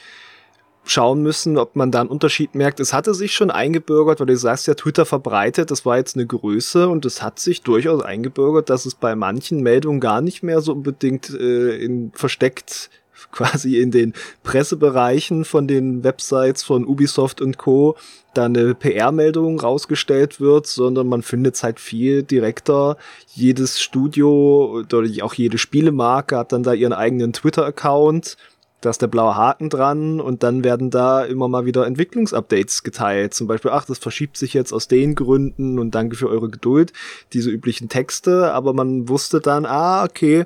schauen müssen, ob man da einen Unterschied merkt. Es hatte sich schon eingebürgert, weil du sagst ja, Twitter verbreitet, das war jetzt eine Größe und es hat sich durchaus eingebürgert, dass es bei manchen Meldungen gar nicht mehr so unbedingt äh, in versteckt *laughs* quasi in den Pressebereichen von den Websites von Ubisoft und Co. da eine PR-Meldung rausgestellt wird, sondern man findet es halt viel direkter. Jedes Studio oder auch jede Spielemarke hat dann da ihren eigenen Twitter-Account. Da ist der blaue Haken dran und dann werden da immer mal wieder Entwicklungsupdates geteilt. Zum Beispiel, ach, das verschiebt sich jetzt aus den Gründen und danke für eure Geduld. Diese üblichen Texte, aber man wusste dann, ah, okay,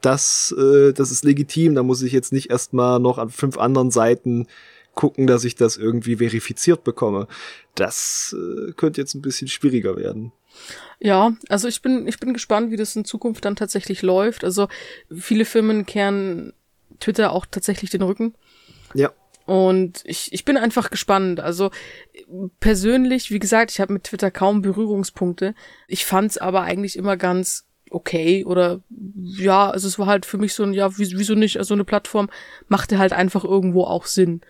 das, äh, das ist legitim. Da muss ich jetzt nicht erstmal noch an fünf anderen Seiten gucken, dass ich das irgendwie verifiziert bekomme. Das äh, könnte jetzt ein bisschen schwieriger werden. Ja, also ich bin, ich bin gespannt, wie das in Zukunft dann tatsächlich läuft. Also viele Firmen kehren Twitter auch tatsächlich den Rücken. Ja. Und ich, ich bin einfach gespannt. Also persönlich, wie gesagt, ich habe mit Twitter kaum Berührungspunkte. Ich fand es aber eigentlich immer ganz okay oder ja, also es war halt für mich so ein, ja, wieso nicht, also eine Plattform machte halt einfach irgendwo auch Sinn.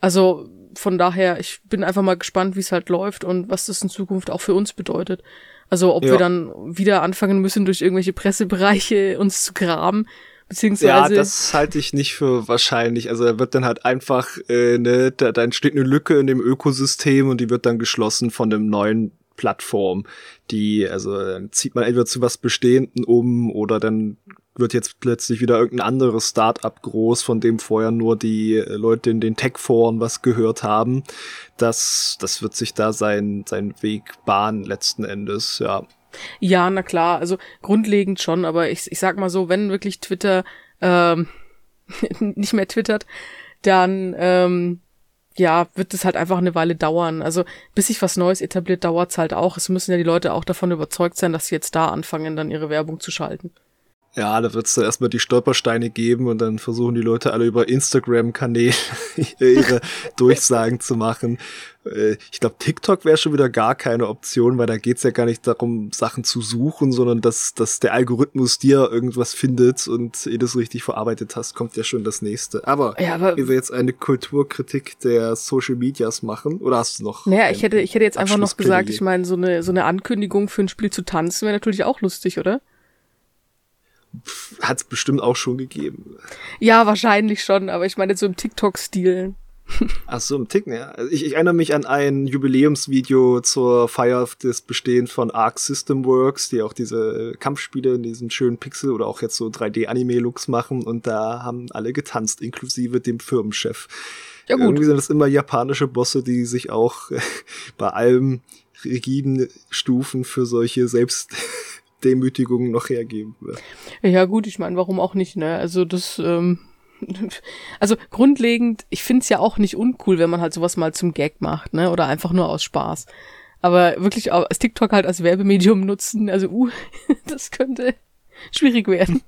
Also von daher, ich bin einfach mal gespannt, wie es halt läuft und was das in Zukunft auch für uns bedeutet. Also ob ja. wir dann wieder anfangen müssen, durch irgendwelche Pressebereiche *laughs* uns zu graben, beziehungsweise. Ja, das halte ich nicht für wahrscheinlich. Also da wird dann halt einfach, äh, ne, da, da entsteht eine Lücke in dem Ökosystem und die wird dann geschlossen von dem neuen Plattform, die, also dann zieht man entweder zu was Bestehenden um oder dann wird jetzt plötzlich wieder irgendein anderes Start-up groß, von dem vorher nur die Leute in den Tech-Foren was gehört haben. Das, das wird sich da sein, sein Weg bahnen letzten Endes, ja. Ja, na klar, also grundlegend schon, aber ich, ich sag mal so, wenn wirklich Twitter ähm, *laughs* nicht mehr twittert, dann ähm, ja, wird es halt einfach eine Weile dauern. Also bis sich was Neues etabliert, dauert's halt auch. Es müssen ja die Leute auch davon überzeugt sein, dass sie jetzt da anfangen, dann ihre Werbung zu schalten. Ja, da wird's dann erstmal die Stolpersteine geben und dann versuchen die Leute alle über Instagram-Kanäle *laughs* ihre Durchsagen zu machen. Äh, ich glaube, TikTok wäre schon wieder gar keine Option, weil da geht's ja gar nicht darum, Sachen zu suchen, sondern dass, dass der Algorithmus dir irgendwas findet und ehe du es richtig verarbeitet hast, kommt ja schon das nächste. Aber, ja, aber wir jetzt eine Kulturkritik der Social Medias machen, oder hast du noch? Naja, ich hätte, ich hätte jetzt einfach noch gesagt, ich meine, so eine, so eine Ankündigung für ein Spiel zu tanzen wäre natürlich auch lustig, oder? Hat es bestimmt auch schon gegeben. Ja, wahrscheinlich schon, aber ich meine so im TikTok-Stil. Ach so, im Ticken, ja. Also ich, ich, erinnere mich an ein Jubiläumsvideo zur Feier des Bestehens von Arc System Works, die auch diese Kampfspiele in diesen schönen Pixel oder auch jetzt so 3D-Anime-Looks machen und da haben alle getanzt, inklusive dem Firmenchef. Ja, gut. Irgendwie sind das immer japanische Bosse, die sich auch *laughs* bei allem rigiden Stufen für solche selbst Demütigungen noch hergeben wird. Ja gut, ich meine, warum auch nicht, ne? Also das, ähm, also grundlegend, ich find's ja auch nicht uncool, wenn man halt sowas mal zum Gag macht, ne? Oder einfach nur aus Spaß. Aber wirklich als TikTok halt als Werbemedium nutzen, also uh, *laughs* das könnte schwierig werden.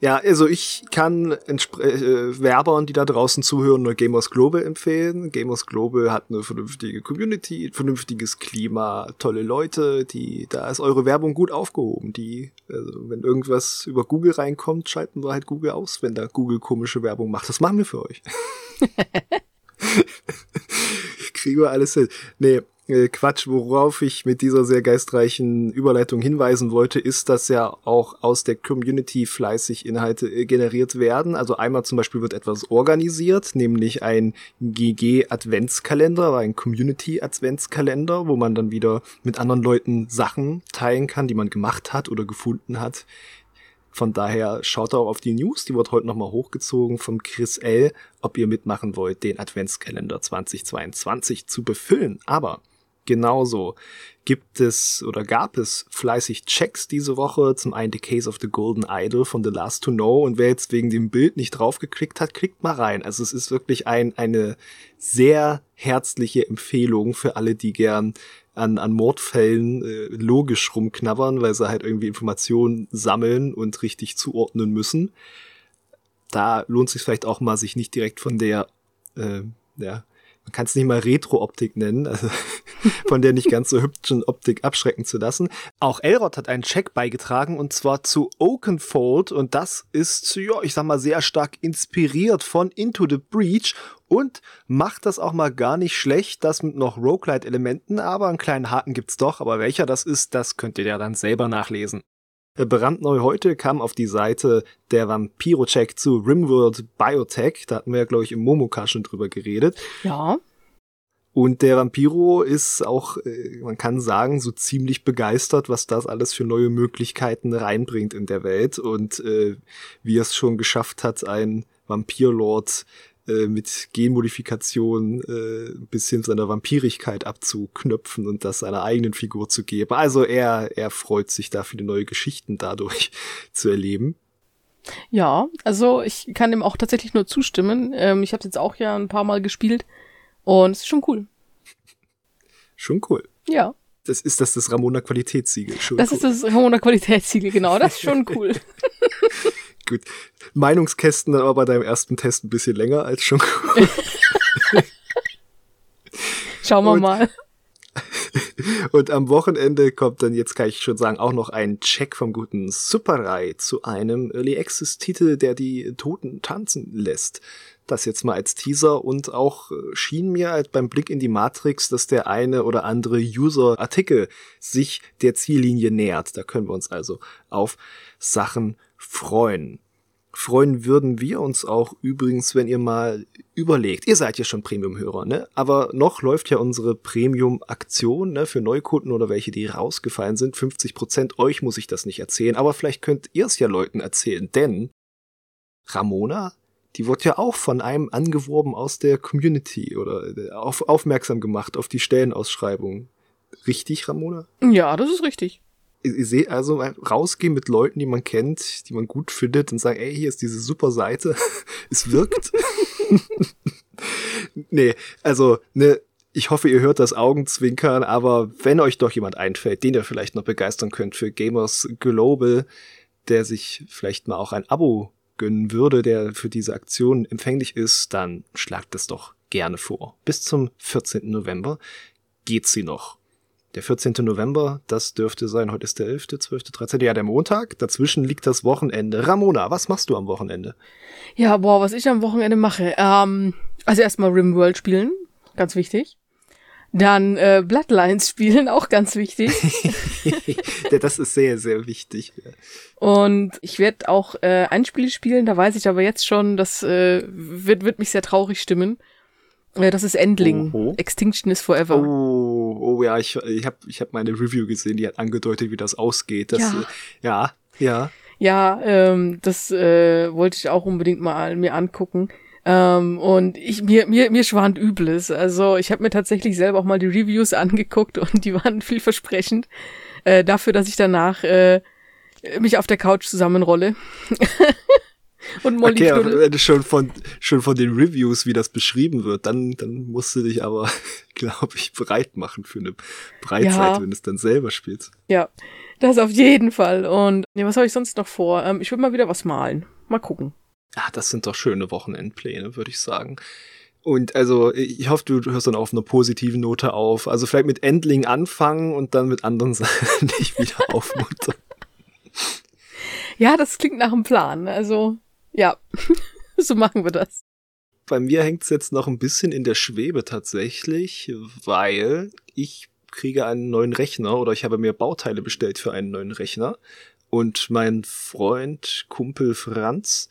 Ja, also ich kann äh, Werbern, die da draußen zuhören, nur Gamers Global empfehlen. Gamers Global hat eine vernünftige Community, vernünftiges Klima, tolle Leute, die, da ist eure Werbung gut aufgehoben. Die, also wenn irgendwas über Google reinkommt, schalten wir halt Google aus, wenn da Google komische Werbung macht. Das machen wir für euch. *laughs* Kriegen wir alles hin. Nee, äh, Quatsch, worauf ich mit dieser sehr geistreichen Überleitung hinweisen wollte, ist, dass ja auch aus der Community fleißig Inhalte äh, generiert werden. Also einmal zum Beispiel wird etwas organisiert, nämlich ein GG-Adventskalender, ein Community-Adventskalender, wo man dann wieder mit anderen Leuten Sachen teilen kann, die man gemacht hat oder gefunden hat. Von daher schaut auch auf die News, die wird heute nochmal hochgezogen vom Chris L., ob ihr mitmachen wollt, den Adventskalender 2022 zu befüllen. Aber genauso gibt es oder gab es fleißig Checks diese Woche. Zum einen The Case of the Golden Idol von The Last to Know. Und wer jetzt wegen dem Bild nicht draufgeklickt hat, klickt mal rein. Also es ist wirklich ein, eine sehr herzliche Empfehlung für alle, die gern an, an Mordfällen äh, logisch rumknabbern, weil sie halt irgendwie Informationen sammeln und richtig zuordnen müssen. Da lohnt sich vielleicht auch mal, sich nicht direkt von der, äh, ja, man kann es nicht mal Retro-Optik nennen, also *laughs* von der nicht ganz so hübschen Optik abschrecken zu lassen. Auch Elrod hat einen Check beigetragen und zwar zu Oakenfold und das ist, ja, ich sag mal, sehr stark inspiriert von Into the Breach und macht das auch mal gar nicht schlecht, das mit noch Roguelite-Elementen, aber einen kleinen Haken gibt's doch, aber welcher das ist, das könnt ihr ja dann selber nachlesen. Äh, brandneu heute kam auf die Seite der Vampiro-Check zu Rimworld Biotech. Da hatten wir ja, glaube ich, im Momoka schon drüber geredet. Ja. Und der Vampiro ist auch, äh, man kann sagen, so ziemlich begeistert, was das alles für neue Möglichkeiten reinbringt in der Welt und äh, wie er es schon geschafft hat, ein Vampirlord äh, mit Genmodifikation äh, ein bisschen seiner Vampirigkeit abzuknöpfen und das seiner eigenen Figur zu geben. Also er, er freut sich da viele neue Geschichten dadurch *laughs* zu erleben. Ja, also ich kann dem auch tatsächlich nur zustimmen. Ähm, ich habe jetzt auch ja ein paar Mal gespielt und es ist schon cool. Schon cool. Ja. Das ist das das Ramona Qualitätssiegel. Schon das cool. ist das Ramona Qualitätssiegel, genau. Das ist schon *laughs* cool. *laughs* Gut. Meinungskästen aber bei deinem ersten Test ein bisschen länger als schon. *laughs* Schauen wir und, mal. *laughs* Und am Wochenende kommt dann, jetzt kann ich schon sagen, auch noch ein Check vom guten Superrai zu einem Early Access Titel, der die Toten tanzen lässt. Das jetzt mal als Teaser und auch äh, schien mir halt beim Blick in die Matrix, dass der eine oder andere User-Artikel sich der Ziellinie nähert. Da können wir uns also auf Sachen freuen. Freuen würden wir uns auch übrigens, wenn ihr mal überlegt, ihr seid ja schon Premium-Hörer, ne? Aber noch läuft ja unsere Premium-Aktion, ne? Für Neukunden oder welche, die rausgefallen sind. 50 Prozent, euch muss ich das nicht erzählen, aber vielleicht könnt ihr es ja Leuten erzählen, denn Ramona, die wird ja auch von einem angeworben aus der Community oder äh, auf, aufmerksam gemacht auf die Stellenausschreibung. Richtig, Ramona? Ja, das ist richtig ich sehe also rausgehen mit Leuten, die man kennt, die man gut findet und sagen, ey, hier ist diese super Seite. *laughs* es wirkt. *laughs* nee, also, ne, ich hoffe, ihr hört das Augenzwinkern, aber wenn euch doch jemand einfällt, den ihr vielleicht noch begeistern könnt für Gamers Global, der sich vielleicht mal auch ein Abo gönnen würde, der für diese Aktion empfänglich ist, dann schlagt es doch gerne vor. Bis zum 14. November geht sie noch. Der 14. November, das dürfte sein, heute ist der 11., 12., 13., ja, der Montag. Dazwischen liegt das Wochenende. Ramona, was machst du am Wochenende? Ja, boah, was ich am Wochenende mache. Ähm, also erstmal Rimworld spielen, ganz wichtig. Dann äh, Bloodlines *laughs* spielen, auch ganz wichtig. *laughs* das ist sehr, sehr wichtig. Und ich werde auch äh, ein Spiel spielen, da weiß ich aber jetzt schon, das äh, wird, wird mich sehr traurig stimmen. Ja, das ist Endling. Oho. Extinction is Forever. Oh, oh ja, ich, ich habe ich hab meine Review gesehen, die hat angedeutet, wie das ausgeht. Das, ja. Äh, ja, ja. Ja, ähm, das äh, wollte ich auch unbedingt mal mir angucken. Ähm, und ich mir mir mir schwant Übles. Also ich habe mir tatsächlich selber auch mal die Reviews *laughs* angeguckt und die waren vielversprechend äh, dafür, dass ich danach äh, mich auf der Couch zusammenrolle. *laughs* Und Molly okay, wenn du schon von, schon von den Reviews, wie das beschrieben wird, dann, dann musst du dich aber, *laughs* glaube ich, bereit machen für eine Breitzeit, ja. wenn du es dann selber spielst. Ja, das auf jeden Fall. Und ja, was habe ich sonst noch vor? Ähm, ich würde mal wieder was malen. Mal gucken. Ja, das sind doch schöne Wochenendpläne, würde ich sagen. Und also, ich hoffe, du hörst dann auf einer positiven Note auf. Also vielleicht mit Endling anfangen und dann mit anderen *laughs* Sachen dich wieder aufmuntern. Ja, das klingt nach einem Plan. Also, ja, *laughs* so machen wir das. bei mir hängt's jetzt noch ein bisschen in der Schwebe tatsächlich, weil ich kriege einen neuen Rechner oder ich habe mir Bauteile bestellt für einen neuen Rechner. Und mein Freund, Kumpel Franz,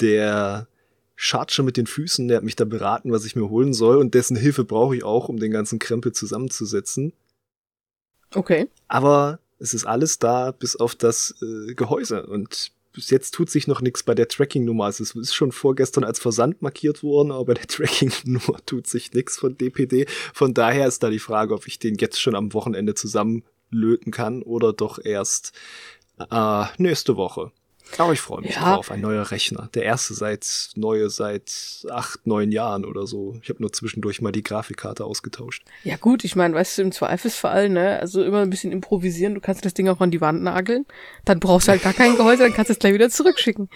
der schart schon mit den Füßen, der hat mich da beraten, was ich mir holen soll und dessen Hilfe brauche ich auch, um den ganzen Krempel zusammenzusetzen. Okay. Aber es ist alles da, bis auf das äh, Gehäuse. Und bis jetzt tut sich noch nichts bei der Tracking-Nummer. Also es ist schon vorgestern als Versand markiert worden, aber bei der *laughs* Tracking-Nummer tut sich nichts von DPD. Von daher ist da die Frage, ob ich den jetzt schon am Wochenende zusammenlöten kann oder doch erst äh, nächste Woche. Aber ich freue mich Ja. drauf, ein neuer Rechner. Der erste seit neue seit acht, neun Jahren oder so. Ich habe nur zwischendurch mal die Grafikkarte ausgetauscht. Ja gut, ich meine, weißt du, im Zweifelsfall, ne, also immer ein bisschen improvisieren, du kannst das Ding auch an die Wand nageln, dann brauchst du halt gar kein Gehäuse, dann kannst du es gleich wieder zurückschicken.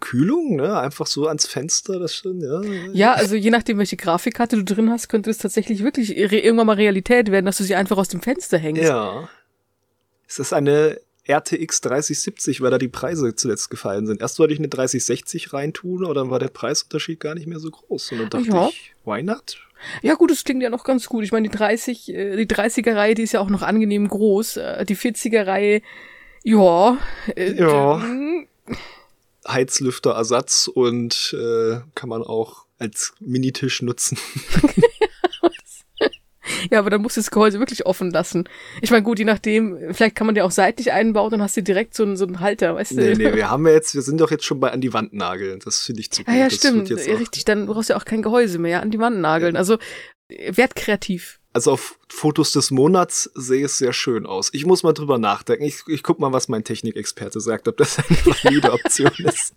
Kühlung, ne? Einfach so ans Fenster, das schon, ja. Ja, also je nachdem, welche Grafikkarte du drin hast, könnte es tatsächlich wirklich irgendwann mal Realität werden, dass du sie einfach aus dem Fenster hängst. Ja. Es ist eine RTX 3070, weil da die Preise zuletzt gefallen sind. Erst wollte ich eine 3060 reintun, aber dann war der Preisunterschied gar nicht mehr so groß. Und dann dachte Ja. ich, why not? Ja gut, das klingt ja noch ganz gut. Ich meine, die 30, äh, die 30er-Reihe, die ist ja auch noch angenehm groß. Äh, Die 40er-Reihe, ja. äh, Ja. d- Heizlüfterersatz und äh, kann man auch als Minitisch nutzen. *laughs* *laughs* Ja, aber dann musst du das Gehäuse wirklich offen lassen. Ich meine, gut, je nachdem, vielleicht kann man ja auch seitlich einbauen, dann hast du direkt so einen, so einen Halter, weißt du? Nee, nee, wir haben ja jetzt, wir sind doch jetzt schon bei an die Wand nageln. Das finde ich zu gut. Ah ja, das stimmt. Ja, Richtig, dann brauchst du ja auch kein Gehäuse mehr an die Wand nageln. Also, äh, werd kreativ. Also auf Fotos des Monats sehe es sehr schön aus. Ich muss mal drüber nachdenken. Ich, ich guck mal, was mein Technikexperte sagt, ob das eine *laughs* valide Option ist.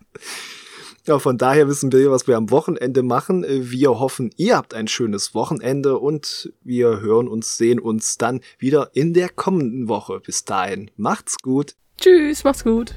Ja, von daher wissen wir, was wir am Wochenende machen. Wir hoffen, ihr habt ein schönes Wochenende und wir hören uns, sehen uns dann wieder in der kommenden Woche. Bis dahin, macht's gut. Tschüss, mach's gut.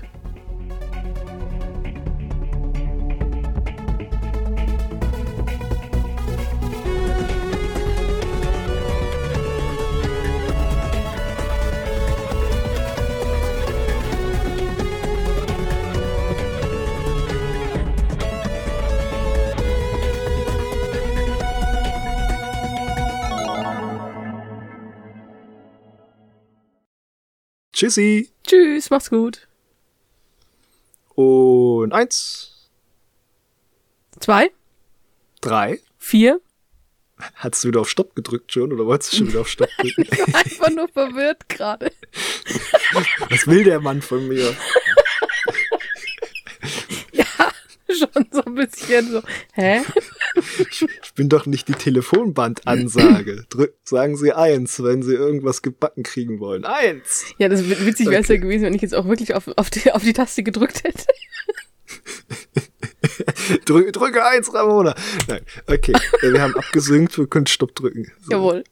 Tschüssi. Tschüss, mach's gut. Und eins, Zwei, drei. vier. Hast du wieder auf Stopp gedrückt schon oder wolltest du schon wieder auf Stopp *laughs* drücken? Einfach nur verwirrt gerade. Was will der Mann von mir? Ja, schon so ein bisschen so. Hä? Ich bin doch nicht die Telefonbandansage. Drück, sagen Sie eins, wenn Sie irgendwas gebacken kriegen wollen. Eins! Ja, das wit- witzig wäre es ja Okay. gewesen, wenn ich jetzt auch wirklich auf, auf, die, auf die Taste gedrückt hätte. *laughs* Drück, drücke eins, Ramona. Nein, okay. Wir haben abgesynkt, wir können Stopp drücken. So. Jawohl.